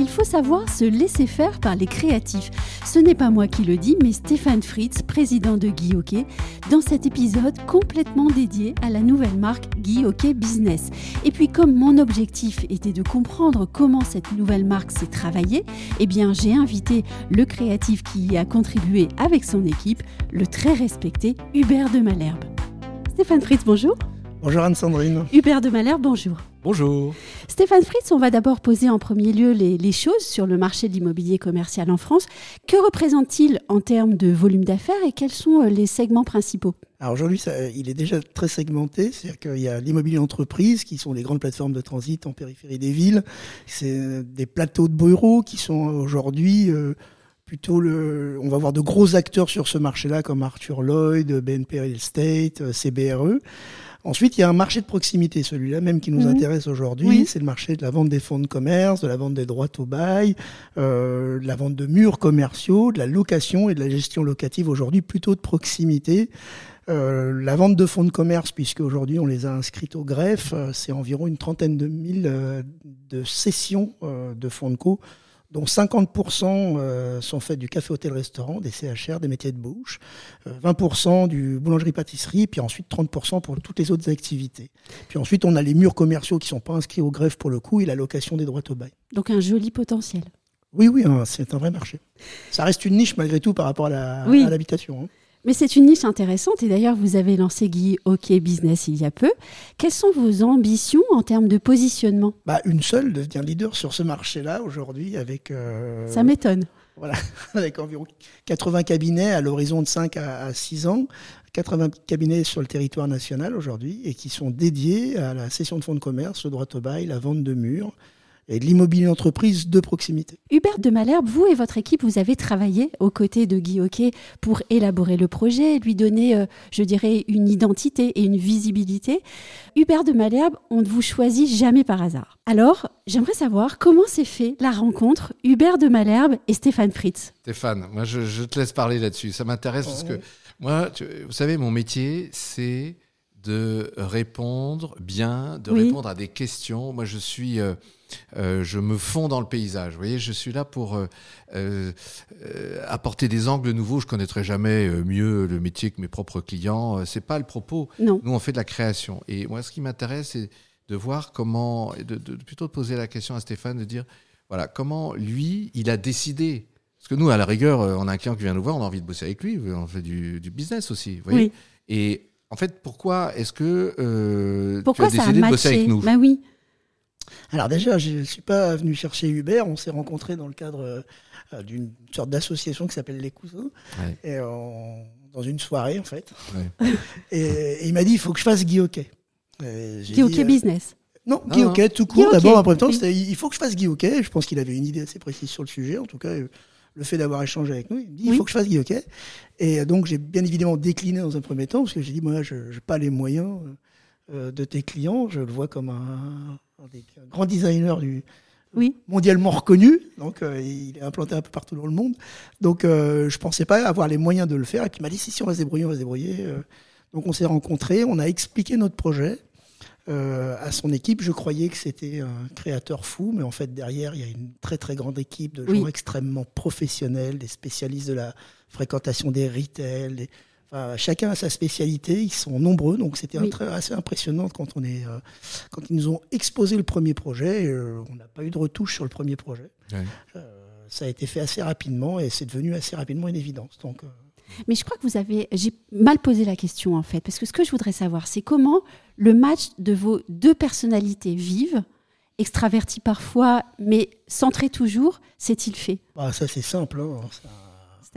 Il faut savoir se laisser faire par les créatifs. Ce n'est pas moi qui le dis, mais Stéphane Fritz, président de Guy Hockey, dans cet épisode complètement dédié à la nouvelle marque Guy Hockey Business. Et puis comme mon objectif était de comprendre comment cette nouvelle marque s'est travaillée, eh bien j'ai invité le créatif qui y a contribué avec son équipe, le très respecté Hubert de Malherbe. Stéphane Fritz, bonjour. Bonjour Anne-Sandrine. Hubert de Malherbe, bonjour. Bonjour. Stéphane Fritz, on va d'abord poser en premier lieu les, les, choses sur le marché de l'immobilier commercial en France. Que représente-t-il en termes de volume d'affaires et quels sont euh, les segments principaux? Alors aujourd'hui, il est déjà très segmenté, c'est-à-dire qu'il y a l'immobilier entreprise, qui sont les grandes plateformes de transit en périphérie des villes. C'est des plateaux de bureaux qui sont aujourd'hui... Euh, plutôt le, on va voir de gros acteurs sur ce marché-là comme Arthur Lloyd, BNP Real Estate, euh, CBRE. Ensuite, il y a un marché de proximité, celui-là même qui nous mmh. intéresse aujourd'hui. C'est le marché de la vente des fonds de commerce, de la vente des droits au bail, euh, de la vente de murs commerciaux, de la location et de la gestion locative aujourd'hui plutôt de proximité. Euh, la vente de fonds de commerce, puisque aujourd'hui on les a inscrits au greffe, euh, c'est environ une trentaine de mille de cessions de fonds de co dont 50% euh, sont faits du café, hôtel, restaurant, des CHR, des métiers de bouche, 20% euh, du boulangerie-pâtisserie, puis ensuite 30% pour toutes les autres activités. Puis ensuite, on a les murs commerciaux qui sont pas inscrits au greffe pour le coup et la location des droits au bail. Donc un joli potentiel. Oui, oui, hein, c'est un vrai marché. Ça reste une niche malgré tout par rapport à l'habitation. Oui. hein. Mais c'est une niche intéressante et d'ailleurs vous avez lancé Guy Hockey Business il y a peu. Quelles sont vos ambitions en termes de positionnement? Bah, Une seule, devenir leader sur ce marché-là aujourd'hui avec... Euh, Ça m'étonne. Voilà, avec environ 80 cabinets à l'horizon de 5 à 6 ans, 80 cabinets sur le territoire national aujourd'hui et qui sont dédiés à la cession de fonds de commerce, le droit au bail, la vente de murs, et de l'immobilier d'entreprise de proximité. Hubert de Malherbe, vous et votre équipe, vous avez travaillé aux côtés de Guy Hockey pour élaborer le projet, lui donner, euh, je dirais, une identité et une visibilité. Hubert de Malherbe, on ne vous choisit jamais par hasard. Alors, j'aimerais savoir comment s'est fait la rencontre Hubert de Malherbe et Stéphane Fritz. Stéphane, moi je, je te laisse parler là-dessus. Ça m'intéresse parce que moi, tu, vous savez, mon métier, c'est de répondre bien, de oui. répondre à des questions. Moi, je suis, euh, euh, je me fonds dans le paysage. Vous voyez, je suis là pour euh, euh, apporter des angles nouveaux. Je connaîtrai jamais mieux le métier que mes propres clients. C'est pas le propos. Non. Nous, on fait de la création. Et moi, ce qui m'intéresse, c'est de voir comment, de, de, plutôt de poser la question à Stéphane, de dire, voilà, comment lui, il a décidé. Parce que nous, à la rigueur, on a un client qui vient nous voir, on a envie de bosser avec lui, on fait du, du business aussi. Vous voyez oui. Et en fait, pourquoi est-ce que euh, pourquoi tu as décidé de bosser avec nous? Bah oui. Alors déjà, je ne suis pas venu chercher Hubert, on s'est rencontrés dans le cadre euh, d'une sorte d'association qui s'appelle Les Cousins, ouais. et on, dans une soirée en fait. Ouais. Et, et, il m'a dit, il faut que je fasse Guy Hockey. Guy Hockey euh, Business non, Guy Hockey, tout court. D'abord, après temps, oui. il faut que je fasse Guy Hockey. Je pense qu'il avait une idée assez précise sur le sujet. En tout cas, le fait d'avoir échangé avec nous, il me dit, oui. il faut que je fasse Guy Hockey. Et donc, j'ai bien évidemment décliné dans un premier temps, parce que j'ai dit, moi, je n'ai pas les moyens euh, de tes clients. Je le vois comme un des grands designers du, oui. mondialement reconnu. Donc, euh, il est implanté un peu partout dans le monde. Donc, euh, je pensais pas avoir les moyens de le faire. Et puis, il m'a dit, si, si, on va se débrouiller, on va se débrouiller. Euh, donc, on s'est rencontrés, on a expliqué notre projet. Euh, à son équipe, je croyais que c'était un créateur fou, mais en fait derrière il y a une très très grande équipe de gens oui. extrêmement professionnels, des spécialistes de la fréquentation des retail. Des... Enfin, chacun a sa spécialité, ils sont nombreux, donc c'était oui. assez impressionnant quand on est euh, quand ils nous ont exposé le premier projet. Euh, on n'a pas eu de retouche sur le premier projet. Ouais. ça a été fait assez rapidement et c'est devenu assez rapidement une évidence. Donc mais je crois que vous avez, j'ai mal posé la question en fait, parce que ce que je voudrais savoir, c'est comment le match de vos deux personnalités vives, extraverties parfois, mais centrées toujours, s'est-il fait? Bah, Ça c'est simple. Hein.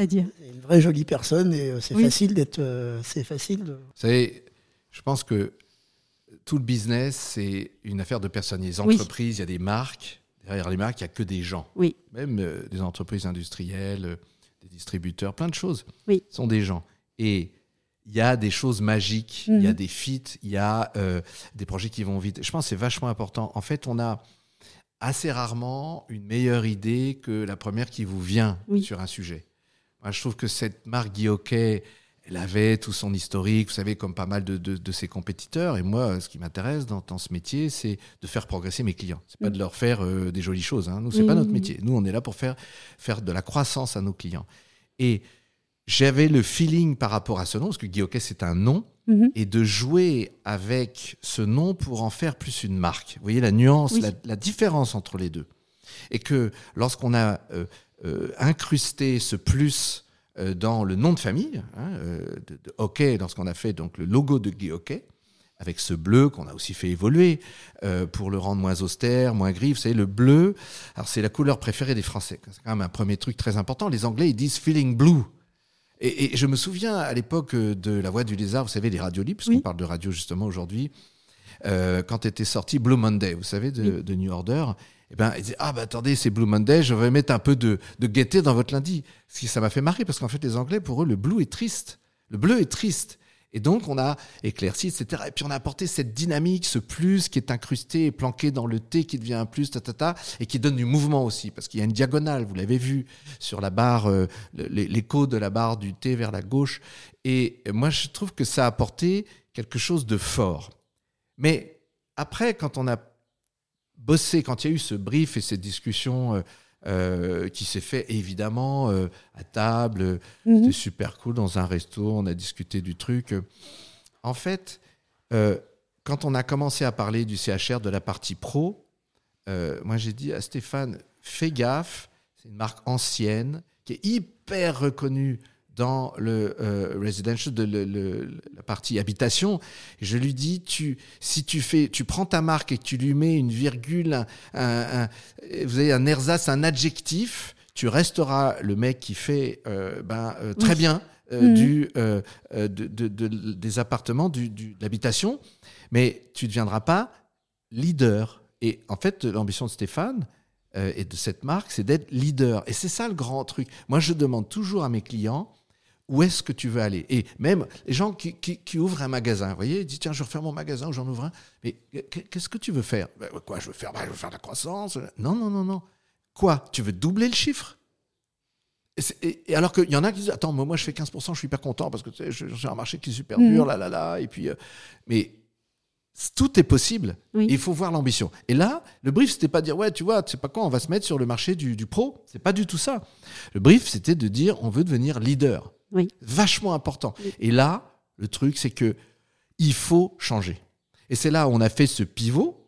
C'est-à-dire C'est une vraie jolie personne et c'est oui. facile d'être, euh, c'est facile. De... Vous savez, je pense que tout le business c'est une affaire de personnes. Il y a des entreprises, oui. il y a des marques. Derrière les marques, il n'y a que des gens. Oui. Même euh, des entreprises industrielles des distributeurs, plein de choses oui. sont des gens. Et il y a des choses magiques, il y a Mhm. des feats, il y a euh, des projets qui vont vite. Je pense que c'est vachement important. En fait, on a assez rarement une meilleure idée que la première qui vous vient Oui. sur un sujet. Moi, je trouve que cette marque Guy Hockey, elle avait tout son historique, vous savez, comme pas mal de, de- de ses compétiteurs. Et moi, ce qui m'intéresse dans, dans ce métier, c'est de faire progresser mes clients. C'est pas Mm. de leur faire euh, des jolies choses. Hein. Nous, c'est Oui, pas oui, notre métier. Nous, on est là pour faire, faire de la croissance à nos clients. Et j'avais le feeling par rapport à ce nom, parce que Guy Hockey, c'est un nom, Mhm. et de jouer avec ce nom pour en faire plus une marque. Vous voyez la nuance, Oui. la, la différence entre les deux. Et que lorsqu'on a euh, euh, incrusté ce plus euh, dans le nom de famille hein, euh, de, de Hockey, lorsqu'on a fait donc le logo de Guy Hockey, avec ce bleu qu'on a aussi fait évoluer euh, pour le rendre moins austère, moins gris. Vous savez, le bleu, alors c'est la couleur préférée des Français. C'est quand même un premier truc très important. Les Anglais, ils disent feeling blue. Et, et je me souviens à l'époque de La Voix du Lézard, vous savez, les radios libres, puisqu'on Oui. parle de radio justement aujourd'hui, euh, quand était sorti Blue Monday, vous savez, de, Oui. de New Order, eh ben, ils disaient Ah, bah attendez, c'est Blue Monday, je vais mettre un peu de, de gaieté dans votre lundi. Ce qui, ça m'a fait marrer, parce qu'en fait, les Anglais, pour eux, le blue est triste. Le bleu est triste. Et donc, on a éclairci, etc. Et puis, on a apporté cette dynamique, ce plus qui est incrusté et planqué dans le T qui devient un plus, ta, ta, ta, et qui donne du mouvement aussi. Parce qu'il y a une diagonale, vous l'avez vu, sur la barre, euh, l'écho de la barre du T vers la gauche. Et moi, je trouve que ça a apporté quelque chose de fort. Mais après, quand on a bossé, quand il y a eu ce brief et cette discussion euh, euh, qui s'est fait évidemment euh, à table, Mhm. c'était super cool dans un resto, on a discuté du truc. En fait, euh, quand on a commencé à parler du CHR, de la partie pro, moi j'ai dit à Stéphane, fais gaffe, c'est une marque ancienne qui est hyper reconnue dans le euh, residential, de le- le- la partie habitation. Je lui dis, tu, si tu fais, tu prends ta marque et que tu lui mets une virgule, un, un- un- vous avez un ersatz, un adjectif, tu resteras le mec qui fait euh, ben, euh, très Oui. bien Mhm. du, de, de- de- des appartements, du, du- de l'habitation, mais tu ne deviendras pas leader. Et en fait, l'ambition de Stéphane et de cette marque, c'est d'être leader. Et c'est ça le grand truc. Moi, je demande toujours à mes clients où est-ce que tu veux aller? Et même les gens qui, qui- qui ouvrent un magasin, vous voyez, ils disent tiens, je referme mon magasin ou j'en ouvre un. Mais qu- qu'est-ce que tu veux faire? Ben, Quoi, je veux faire Ben, Je veux faire de la croissance. Non, non, non, non. Quoi Tu veux doubler le chiffre? Et, c'est- et- et alors qu'il y en a qui disent Attends, moi, moi je fais 15%, je suis hyper content parce que tu sais, j'ai un marché qui est super dur, là, là, là. Et puis, euh, mais tout est possible. Oui. Et il faut voir l'ambition. Et là, le brief, c'était pas dire Ouais, tu vois, tu sais pas quoi, on va se mettre sur le marché du, du pro. C'est pas du tout ça. Le brief, c'était de dire On veut devenir leader. Oui. Vachement important. Oui. Et là, le truc, c'est que il faut changer. Et c'est là où on a fait ce pivot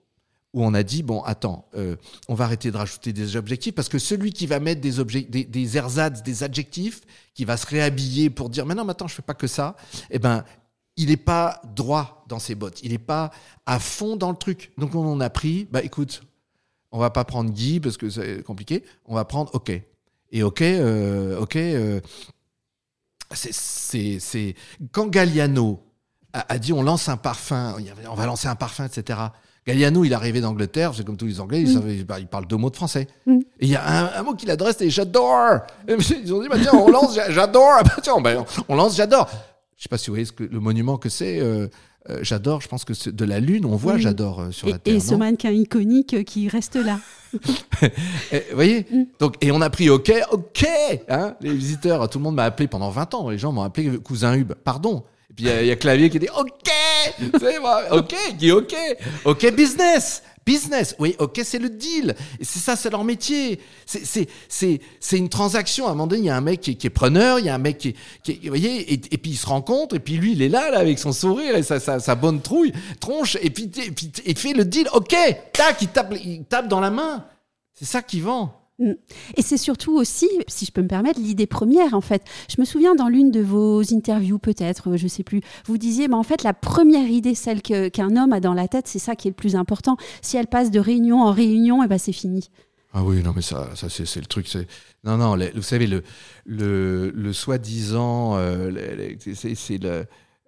où on a dit bon attends euh, on va arrêter de rajouter des objectifs parce que celui qui va mettre des objets des, des ersatz des adjectifs qui va se réhabiller pour dire mais non mais attends je fais pas que ça eh ben il n'est pas droit dans ses bottes il n'est pas à fond dans le truc donc on en a pris bah écoute on va pas prendre Guy parce que c'est compliqué on va prendre OK et OK euh, OK euh, c'est- c'est quand Galliano a, a dit on lance un parfum, il on va lancer un parfum, etc. Galliano, il est arrivé d'Angleterre, c'est comme tous les Anglais, Mm. bah, ils parlent deux mots de français. Mm. Et il y a un, un mot qu'il adresse, c'est j'adore. Ils ont dit, bah, tiens, on lance j'a- j'adore. Ah, bah, tiens, bah, on lance j'adore. Je sais pas si vous voyez ce que, le monument que c'est. euh, euh, j'adore, je pense que de la Lune, on voit j'adore euh, sur Et, la Terre. et ce mannequin iconique qui reste là. Vous voyez Mm. Donc, Et on a pris OK, OK hein Les visiteurs, tout le monde m'a appelé pendant 20 ans. Les gens m'ont appelé cousin Hub. Pardon. Et puis il y, a- il y a Clavier qui dit OK C'est moi, OK, qui OK OK, business Business, oui, ok, c'est le deal. C'est ça, c'est leur métier. C'est- une transaction. À un moment donné, il y a un mec qui, est- qui est preneur, il y a un mec qui, est- qui est- vous voyez, et, puis ils se rencontrent, et puis lui, il est là, là, avec son sourire et sa, sa, sa bonne trouille, tronche, et puis, et puis il fait le deal. Ok, tac, il tape, il tape dans la main. C'est ça qui vend. Et c'est surtout aussi, si je peux me permettre, l'idée première en fait. Je me souviens dans l'une de vos interviews, peut-être, je sais plus, vous disiez, mais en fait, la première idée, celle qu'un homme a dans la tête, c'est ça qui est le plus important. Si elle passe de réunion en réunion, et ben c'est fini. Ah oui, non, mais ça, ça c'est le truc. Non, non, vous savez, le, le, le soi-disant, euh, c'est le.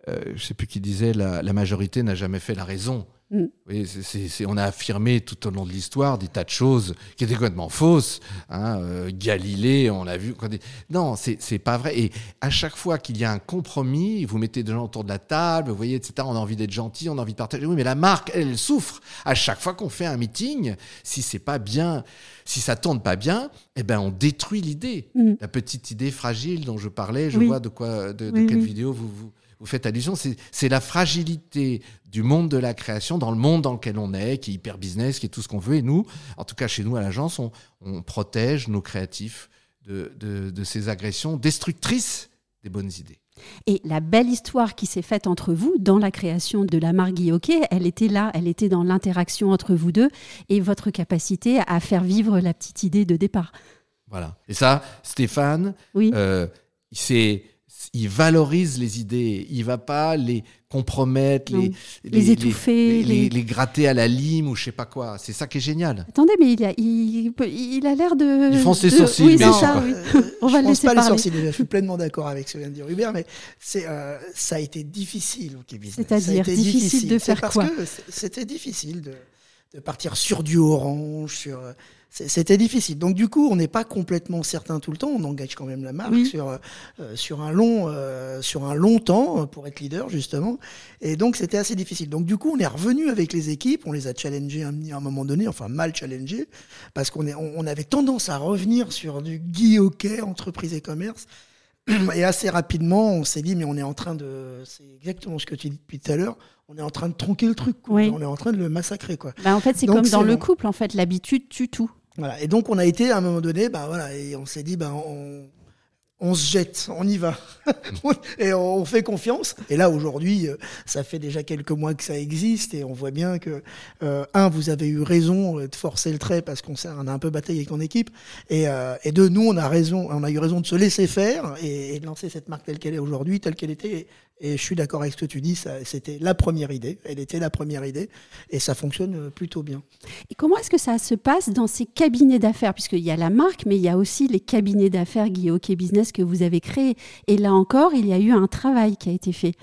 euh, je sais plus qui disait, la majorité n'a jamais fait la raison. Mm. on a affirmé tout au long de l'histoire des tas de choses qui étaient complètement fausses. Hein, euh, Galilée, on l'a vu. Non, c'est pas vrai. Et à chaque fois qu'il y a un compromis, vous mettez des gens autour de la table, vous voyez, etc. On a envie d'être gentil, on a envie de partager. Oui, mais la marque, elle, souffre. À chaque fois qu'on fait un meeting, si c'est pas bien, si ça tourne pas bien, eh ben on détruit l'idée. Mm. La petite idée fragile dont je parlais. Je vois de quoi, de, quelle vidéo vous vous vous faites allusion, c'est la fragilité du monde de la création dans le monde dans lequel on est, qui est hyper business, qui est tout ce qu'on veut. Et nous, en tout cas chez nous à l'agence, on, protège nos créatifs de, ces agressions destructrices des bonnes idées. Et la belle histoire qui s'est faite entre vous dans la création de la marque Guy elle était là, elle était dans l'interaction entre vous deux et votre capacité à faire vivre la petite idée de départ. Voilà. Et ça, Stéphane, oui. Euh, c'est il valorise les idées. Il va pas les compromettre, les, les, étouffer, les, les, gratter à la lime ou je sais pas quoi. C'est ça qui est génial. Attendez, mais il a, il, il a l'air de. Il fonce les sourcils. Oui, mais ça, oui. On va je le laisser pas parler. Les sourcils, je suis pleinement d'accord avec ce que vient de dire Hubert, mais c'est, euh, ça a été difficile au C'est-à-dire difficile, difficile, de faire parce quoi que C'était difficile de, de partir sur du orange, sur c'était difficile. Donc du coup, on n'est pas complètement certain tout le temps. On engage quand même la marque sur euh, sur un long euh, sur un long temps euh, pour être leader justement. Et donc c'était assez difficile. Donc du coup, on est revenu avec les équipes, on les a challengés à un, moment donné, enfin mal challengés, parce qu'on est on, avait tendance à revenir sur du Guy Hockey, entreprise et commerce. Et assez rapidement, on s'est dit mais on est en train de, c'est exactement ce que tu dis depuis tout à l'heure on est en train de tronquer le truc, on est en train de le massacrer. Quoi. Bah en fait, c'est comme dans le couple, en fait, l'habitude tue tout. Voilà. Et donc on a été à un moment donné, bah voilà, et on s'est dit, bah on, on se jette, on y va, et on fait confiance. Et là aujourd'hui, euh, ça fait déjà quelques mois que ça existe, et on voit bien que euh, un, vous avez eu raison de forcer le trait parce qu'on a un peu bataillé avec ton équipe, et, euh, et deux, nous on a raison, on a eu raison de se laisser faire et de lancer cette marque telle qu'elle est aujourd'hui, telle qu'elle était, et je suis d'accord avec ce que tu dis, c'était la première idée, elle était la première idée, et ça fonctionne euh, plutôt bien. Et comment est-ce que ça se passe dans ces cabinets d'affaires? Puisqu'il y a la marque, mais il y a aussi les cabinets d'affaires Guy Business que vous avez créés. Et là encore, il y a eu un travail qui a été fait.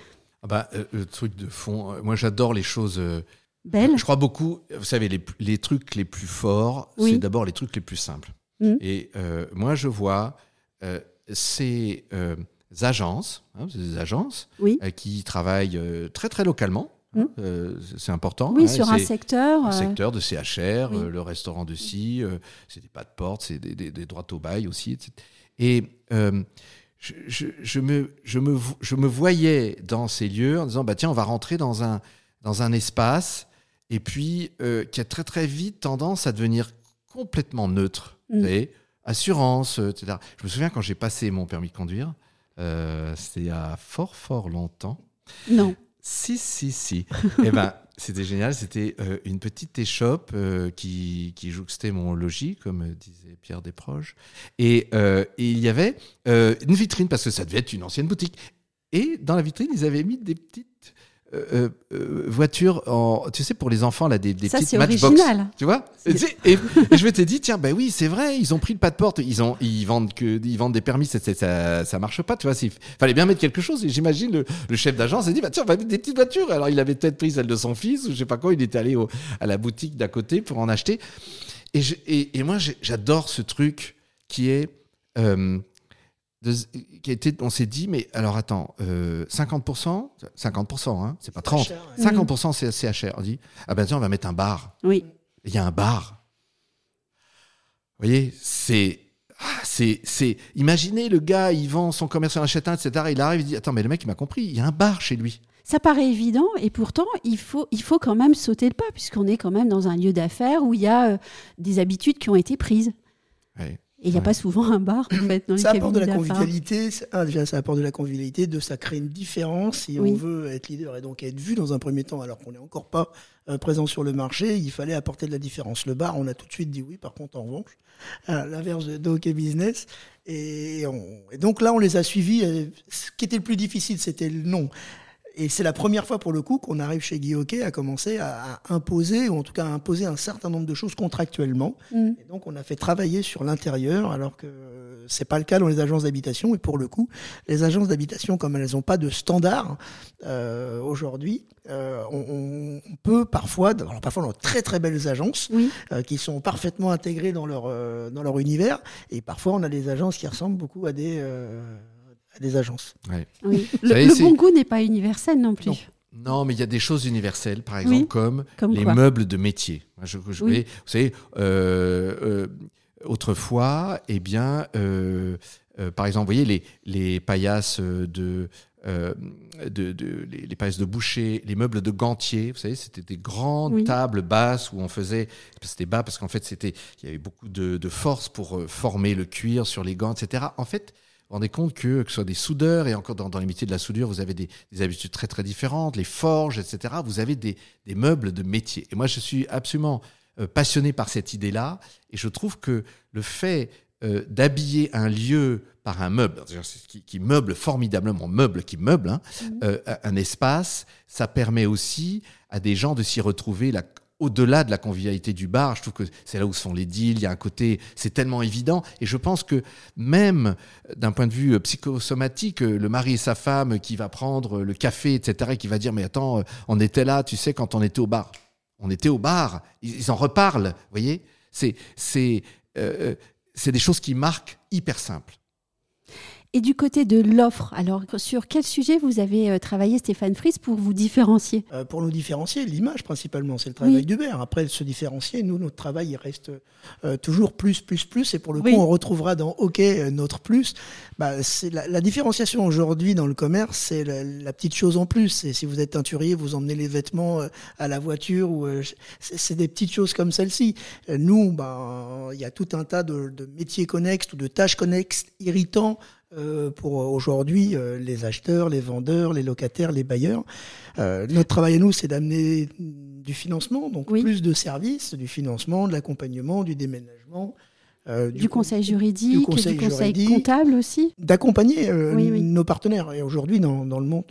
Ah bah, euh, le truc de fond, euh, moi j'adore les choses... Belles. Je crois beaucoup, vous savez, les, les trucs les plus forts, c'est d'abord les trucs les plus simples. Mmh. Et moi je vois... c'est agences, hein, des agences euh, qui travaillent euh, très très localement. Hein, mmh. euh, c'est important. Oui, hein, sur un secteur. Un secteur de CHR, le restaurant de scie, c'est des pas de porte, c'est des, des, droits au bail aussi. Et je, je, me, je, me, je me voyais dans ces lieux en disant bah, tiens, on va rentrer dans un, dans un espace et puis qui a très très vite tendance à devenir complètement neutre. Mmh. Vous savez, assurance, etc. Je me souviens quand j'ai passé mon permis de conduire, euh, c'était il y a fort, fort longtemps. Non. Si, si, si. eh ben, c'était génial. C'était euh, une petite échoppe euh, qui, qui jouxtait mon logis, comme disait Pierre Desproges. Et, et il y avait une vitrine, parce que ça devait être une ancienne boutique. Et dans la vitrine, ils avaient mis des petites euh, euh, voiture en, tu sais, pour les enfants, là, des, des ça, petites matchbox. Tu vois et, et, je m'étais dit, tiens, ben oui, c'est vrai, ils ont pris le pas de porte, ils, ont, ils, vendent, que, ils vendent des permis, ça, ça, ça marche pas, tu vois. Il fallait bien mettre quelque chose. Et j'imagine le, le, chef d'agence s'est dit, bah, tiens, on va mettre des petites voitures. Alors, il avait peut-être pris celle de son fils, ou je sais pas quoi, il était allé au, à la boutique d'à côté pour en acheter. Et, je, et, et moi, j'adore ce truc qui est. Euh, qui été, on s'est dit, mais alors attends, 50%, 50%, hein, c'est pas 30, 50% c'est CHR. On dit, ah ben tiens, on va mettre un bar. Oui. Il y a un bar. Vous voyez, c'est, ah, c'est, c'est, imaginez le gars, il vend son commerce, en achète un, etc. Il arrive, il dit, attends, mais le mec, il m'a compris, il y a un bar chez lui. Ça paraît évident et pourtant il faut, il faut quand même sauter le pas puisqu'on est quand même dans un lieu d'affaires où il y a euh, des habitudes qui ont été prises. Et il n'y a pas souvent un bar, en fait, dans ça apporte de la convivialité. Ah, déjà, ça apporte de la convivialité. De ça crée une différence. Si on veut être leader et donc être vu dans un premier temps, alors qu'on n'est encore pas euh, présent sur le marché, il fallait apporter de la différence. Le bar, on a tout de suite dit oui. Par contre, en revanche, à l'inverse de Doc Business. Et, et, donc là, on les a suivis. Ce qui était le plus difficile, c'était le nom. Et c'est la première fois pour le coup qu'on arrive chez Guy Hockey à commencer à, imposer, ou en tout cas à imposer un certain nombre de choses contractuellement. Mm. Et donc on a fait travailler sur l'intérieur, alors que c'est pas le cas dans les agences d'habitation. Et pour le coup, les agences d'habitation, comme elles n'ont pas de standard euh, aujourd'hui, euh, on, on, peut parfois, alors parfois dans très très belles agences, euh, qui sont parfaitement intégrées dans leur euh, dans leur univers, et parfois on a des agences qui ressemblent beaucoup à des euh, des agences. Oui. Le, bon goût n'est pas universel non plus. Non. mais il y a des choses universelles, par exemple, comme, les meubles de métier. Je, je, Vous savez, euh, euh, autrefois, eh bien, euh, par exemple, vous voyez les, les paillasses de, de, de, les, paillasses de boucher, les meubles de gantier, vous savez, c'était des grandes tables basses où on faisait, c'était bas parce qu'en fait, c'était, il y avait beaucoup de, de, force pour former le cuir sur les gants, etc. En fait, vous rendez compte que, que ce soit des soudeurs, et encore dans, dans les métiers de la soudure, vous avez des, des, habitudes très très différentes, les forges, etc. Vous avez des, des meubles de métier. Et moi, je suis absolument euh, passionné par cette idée-là, et je trouve que le fait euh, d'habiller un lieu par un meuble, qui, qui, meuble formidablement, meuble qui meuble, hein, mmh. euh, un espace, ça permet aussi à des gens de s'y retrouver la, au-delà de la convivialité du bar, je trouve que c'est là où se font les deals, il y a un côté, c'est tellement évident. Et je pense que même d'un point de vue euh, psychosomatique, euh, le mari et sa femme qui va prendre le café, etc., et qui va dire, mais attends, euh, on était là, tu sais, quand on était au bar. On était au bar, ils, en reparlent, vous voyez c'est des choses qui marquent hyper simples. Et du côté de l'offre, alors sur quel sujet vous avez euh, travaillé Stéphane Fries pour vous différencier? Euh, Pour nous différencier, l'image principalement, c'est le travail d'Hubert. Après, se différencier, nous, notre travail, il reste euh, toujours plus, plus, plus. Et pour le coup, on retrouvera dans OK notre plus. Bah, c'est la, différenciation aujourd'hui dans le commerce, c'est la, petite chose en plus. Et si vous êtes teinturier, vous emmenez les vêtements à la voiture ou c'est des petites choses comme celle-ci. Nous, bah, il y a tout un tas de, de métiers connexes ou de tâches connexes irritants euh, pour aujourd'hui euh, les acheteurs, les vendeurs, les locataires, les bailleurs. Euh, notre travail à nous, c'est d'amener du financement, donc plus de services, du financement, de l'accompagnement, du déménagement. Du, du, conseil juridique, du conseil, du conseil comptable aussi? D'accompagner nos partenaires. Et aujourd'hui, dans, dans, le monde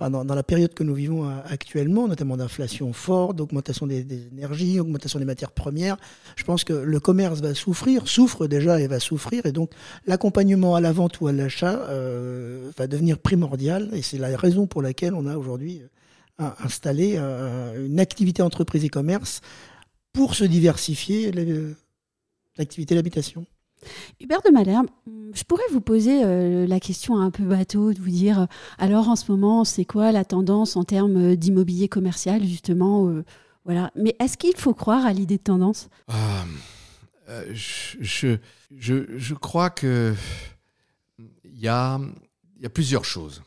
dans, la période que nous vivons euh, actuellement, notamment d'inflation forte, d'augmentation des, énergies, augmentation des matières premières, je pense que le commerce va souffrir, souffre déjà et va souffrir, et donc l'accompagnement à la vente ou à l'achat euh, va devenir primordial, et c'est la raison pour laquelle on a aujourd'hui euh, installé une activité entreprise et commerce pour se diversifier l'activité d'habitation. Hubert de Malherbe, je pourrais vous poser euh, la question un peu bateau, de vous dire, euh, alors en ce moment, c'est quoi la tendance en termes d'immobilier commercial, justement euh, voilà. Mais est-ce qu'il faut croire à l'idée de tendance? Ah, je, je, je, crois que il y a, y a plusieurs choses.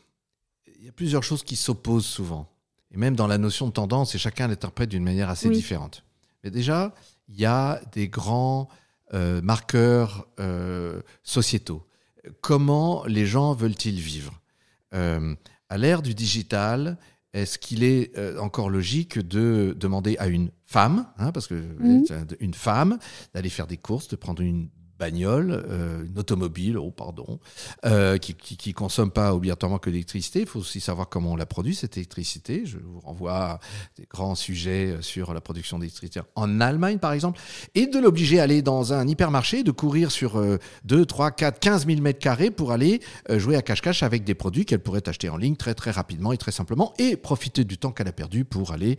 Il y a plusieurs choses qui s'opposent souvent. Et même dans la notion de tendance, et chacun l'interprète d'une manière assez différente. Mais déjà, il y a des grands euh, marqueurs euh, sociétaux. Comment les gens veulent-ils vivre? Euh, À l'ère du digital, est-ce qu'il est encore logique de demander à une femme, hein, parce que mmh. une femme, d'aller faire des courses, de prendre une bagnole, euh, une automobile, oh pardon, euh, qui, qui, qui, consomme pas obligatoirement que l'électricité. Il faut aussi savoir comment on la produit cette électricité. Je vous renvoie à des grands sujets euh, sur la production d'électricité en Allemagne par exemple, et de l'obliger à aller dans un hypermarché, de courir sur 2, 3, 4, 15 000 mètres carrés pour aller euh, jouer à cache-cache avec des produits qu'elle pourrait acheter en ligne très très rapidement et très simplement, et profiter du temps qu'elle a perdu pour aller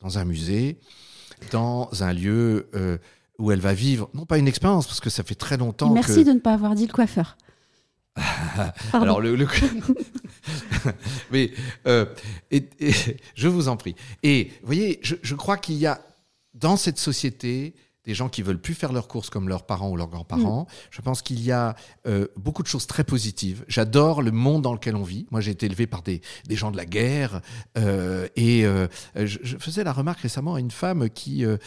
dans un musée, dans un lieu euh, où elle va vivre, non pas une expérience, parce que ça fait très longtemps. merci de ne pas avoir dit le coiffeur. Alors le, mais euh, et, je vous en prie. Et vous voyez, je, je crois qu'il y a dans cette société des gens qui veulent plus faire leurs courses comme leurs parents ou leurs grands-parents. Mm. Je pense qu'il y a euh, beaucoup de choses très positives. J'adore le monde dans lequel on vit. Moi, j'ai été élevé par des, des gens de la guerre euh, et euh, je, je, faisais la remarque récemment à une femme qui, une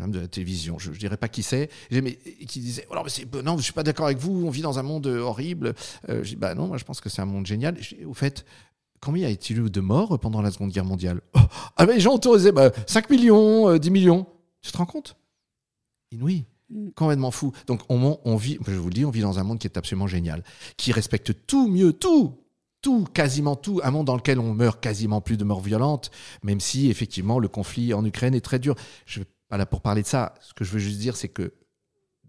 femme de la télévision, je, je dirais pas qui c'est, mais qui disait oh non, mais non, je suis pas d'accord avec vous. On vit dans un monde horrible. je dis bah non, moi je pense que c'est un monde génial. au fait, combien y a-t-il eu de morts pendant la Seconde Guerre mondiale? Oh, Ah, mais les gens autorisaient bah, 5 millions, 10 millions. Tu te rends compte? Inouï. Mm. Complètement fou. Donc, on, on, vit, je vous le dis, on vit dans un monde qui est absolument génial, qui respecte tout mieux, tout, tout, quasiment tout, un monde dans lequel on meurt quasiment plus de morts violentes, même si effectivement le conflit en Ukraine est très dur. Je ne suis pas là pour parler de ça. Ce que je veux juste dire, c'est que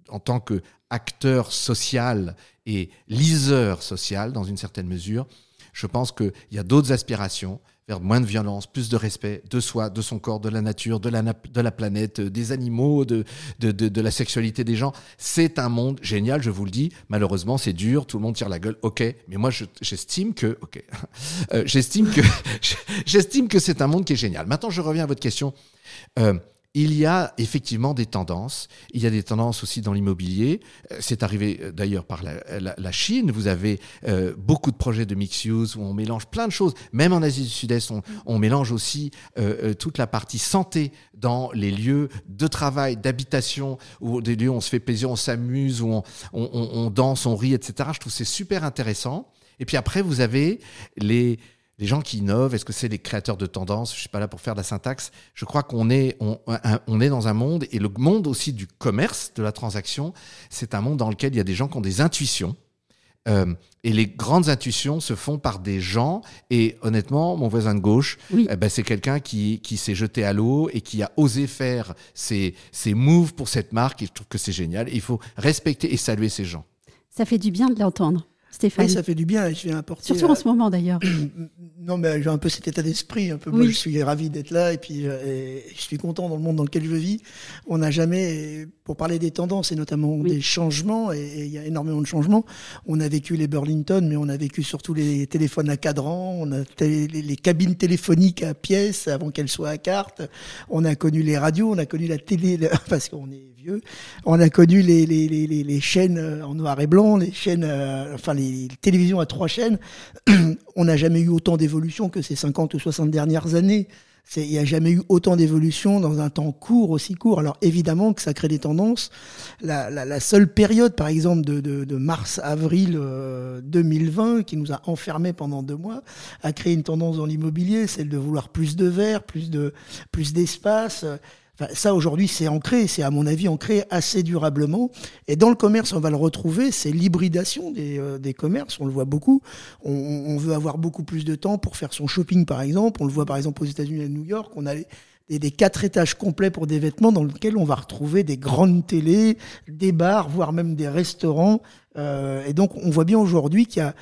en tant qu'acteur social et liseur social, dans une certaine mesure, je pense qu'il y a d'autres aspirations vers moins de violence, plus de respect de soi, de son corps, de la nature, de la, de la planète, des animaux, de, de, de, la sexualité des gens. C'est un monde génial, je vous le dis. Malheureusement, c'est dur, tout le monde tire la gueule, ok. Mais moi, j'estime que, ok, euh, j'estime que, que c'est un monde qui est génial. Maintenant, je reviens à votre question. Euh, il y a effectivement des tendances. Il y a des tendances aussi dans l'immobilier. Euh, c'est arrivé euh, d'ailleurs par la, Chine. Vous avez euh, beaucoup de projets de mix use où on mélange plein de choses. Même en Asie du Sud-Est, on, mélange aussi toute la partie santé dans les lieux de travail, d'habitation, ou des lieux où on se fait plaisir, on s'amuse, où on, on danse, on rit, etc. Je trouve c'est super intéressant. Et puis après, vous avez les les gens qui innovent, est-ce que c'est les créateurs de tendances Je suis pas là pour faire de la syntaxe. Je crois qu'on est, on, est dans un monde, et le monde aussi du commerce, de la transaction, c'est un monde dans lequel il y a des gens qui ont des intuitions. Euh, et les grandes intuitions se font par des gens. Et honnêtement, mon voisin de gauche, eh ben, c'est quelqu'un qui, qui s'est jeté à l'eau et qui a osé faire ses, ses moves pour cette marque. Et je trouve que c'est génial. il faut respecter et saluer ces gens. Ça fait du bien de l'entendre. Stéphane. Oui, ça fait du bien. Je viens apporter. Surtout en ce moment d'ailleurs. non, mais j'ai un peu cet état d'esprit. Un peu. Moi, je suis ravi d'être là et puis euh, je suis content dans le monde dans lequel je vis. On n'a jamais, pour parler des tendances et notamment des changements, et il y a énormément de changements. On a vécu les Burlington, mais on a vécu surtout les téléphones à cadran, on a les, cabines téléphoniques à pièces avant qu'elles soient à carte. On a connu les radios, on a connu la télé parce qu'on est vieux. On a connu les, les, les, les, chaînes en noir et blanc, les chaînes, euh, enfin les télévisions à trois chaînes. on n'a jamais eu autant d'évolution que ces 50 ou 60 dernières années. Il n'y a jamais eu autant d'évolution dans un temps court, aussi court. Alors évidemment que ça crée des tendances. La, seule période, par exemple, de, mars-avril 2020, euh, qui nous a enfermés pendant deux mois, a créé une tendance dans l'immobilier, celle de vouloir plus de verre, plus de plus ça, aujourd'hui, c'est ancré, c'est à mon avis ancré assez durablement. Et dans le commerce, on va le retrouver, c'est l'hybridation des, euh, des, commerces, on le voit beaucoup. On, on, veut avoir beaucoup plus de temps pour faire son shopping, par exemple. On le voit par exemple aux États-Unis et à New York. On a des, des, quatre étages complets pour des vêtements dans lesquels on va retrouver des grandes télés, des bars, voire même des restaurants. Euh, et donc, on voit bien aujourd'hui qu'il y a,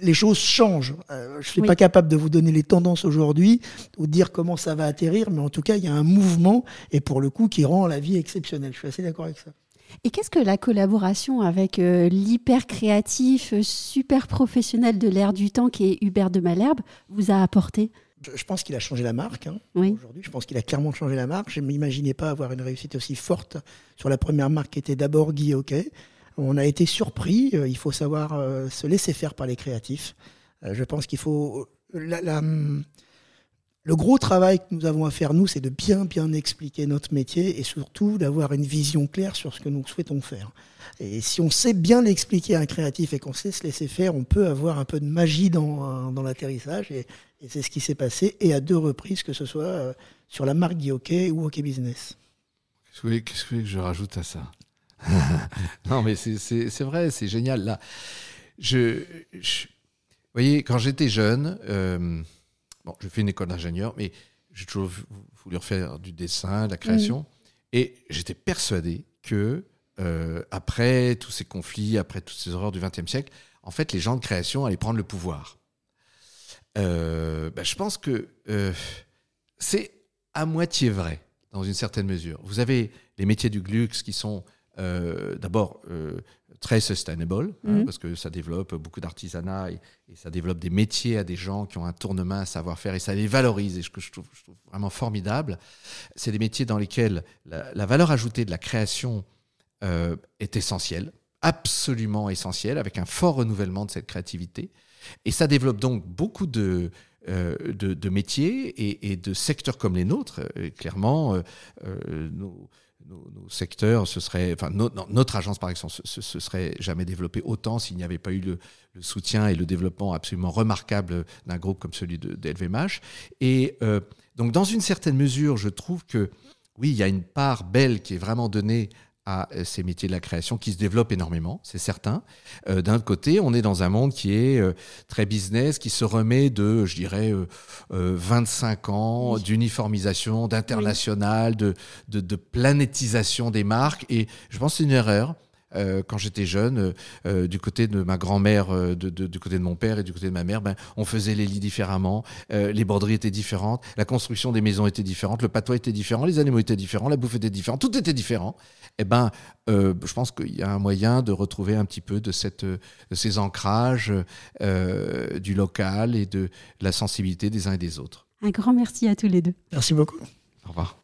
les choses changent. Euh, je ne suis pas capable de vous donner les tendances aujourd'hui ou dire comment ça va atterrir, mais en tout cas, il y a un mouvement et pour le coup qui rend la vie exceptionnelle. Je suis assez d'accord avec ça. Et qu'est-ce que la collaboration avec euh, l'hyper créatif, super professionnel de l'air du temps qui est Hubert de Malherbe vous a apporté? Je, pense qu'il a changé la marque hein, aujourd'hui. Je pense qu'il a clairement changé la marque. Je ne m'imaginais pas avoir une réussite aussi forte sur la première marque qui était d'abord Guy Hockey. On a été surpris. Euh, il faut savoir euh, se laisser faire par les créatifs. Euh, je pense qu'il faut. le gros travail que nous avons à faire, nous, c'est de bien, bien expliquer notre métier et surtout d'avoir une vision claire sur ce que nous souhaitons faire. Et si on sait bien l'expliquer à un créatif et qu'on sait se laisser faire, on peut avoir un peu de magie dans, dans l'atterrissage. Et, c'est ce qui s'est passé, et à deux reprises, que ce soit sur la marque Guy ou OK Business. Qu'est-ce que que je rajoute à ça? non, mais c'est vrai, c'est génial. Là, je, vous voyez, quand j'étais jeune, euh, bon, je fais une école d'ingénieur, mais j'ai toujours voulu refaire du dessin, de la création, et j'étais persuadé que euh, après tous ces conflits, après toutes ces horreurs du XXe siècle, en fait, les gens de création allaient prendre le pouvoir. Euh, ben, je pense que c'est à moitié vrai, dans une certaine mesure. Vous avez les métiers du Glux qui sont euh, d'abord euh, très sustainable, hein, mhm. parce que ça développe beaucoup d'artisanat et, ça développe des métiers à des gens qui ont un tournement, un savoir-faire, et ça les valorise, et ce que je trouve, vraiment formidable. C'est des métiers dans lesquels la, valeur ajoutée de la création euh, est essentielle, absolument essentielle, avec un fort renouvellement de cette créativité. Et ça développe donc beaucoup de, de, métiers et, et, de secteurs comme les nôtres. clairement, nos nos, secteurs, ce serait, enfin, notre agence par exemple, ce, ce, serait jamais développé autant s'il n'y avait pas eu le, soutien et le développement absolument remarquable d'un groupe comme celui de, LVMH. Et euh, donc, dans une certaine mesure, je trouve que oui, il y a une part belle qui est vraiment donnée à ces métiers de la création qui se développent énormément, c'est certain. D'un côté, on est dans un monde qui est très business, qui se remet de, je dirais, 25 ans d'uniformisation, d'international, de, de, de planétisation des marques. Et je pense que c'est une erreur. Euh, quand j'étais jeune, euh, euh, du côté de ma grand-mère, du côté de mon père et du côté de ma mère, ben, on faisait les lits différemment, les broderies étaient différentes, la construction des maisons était différente, le patois était différent, les animaux étaient différents, la bouffe était différente, tout était différent. Eh ben, je pense qu'il y a un moyen de retrouver un petit peu de, cette, de ces ancrages du local et de la sensibilité des uns et des autres. Un grand merci à tous les deux. Merci beaucoup. Au revoir.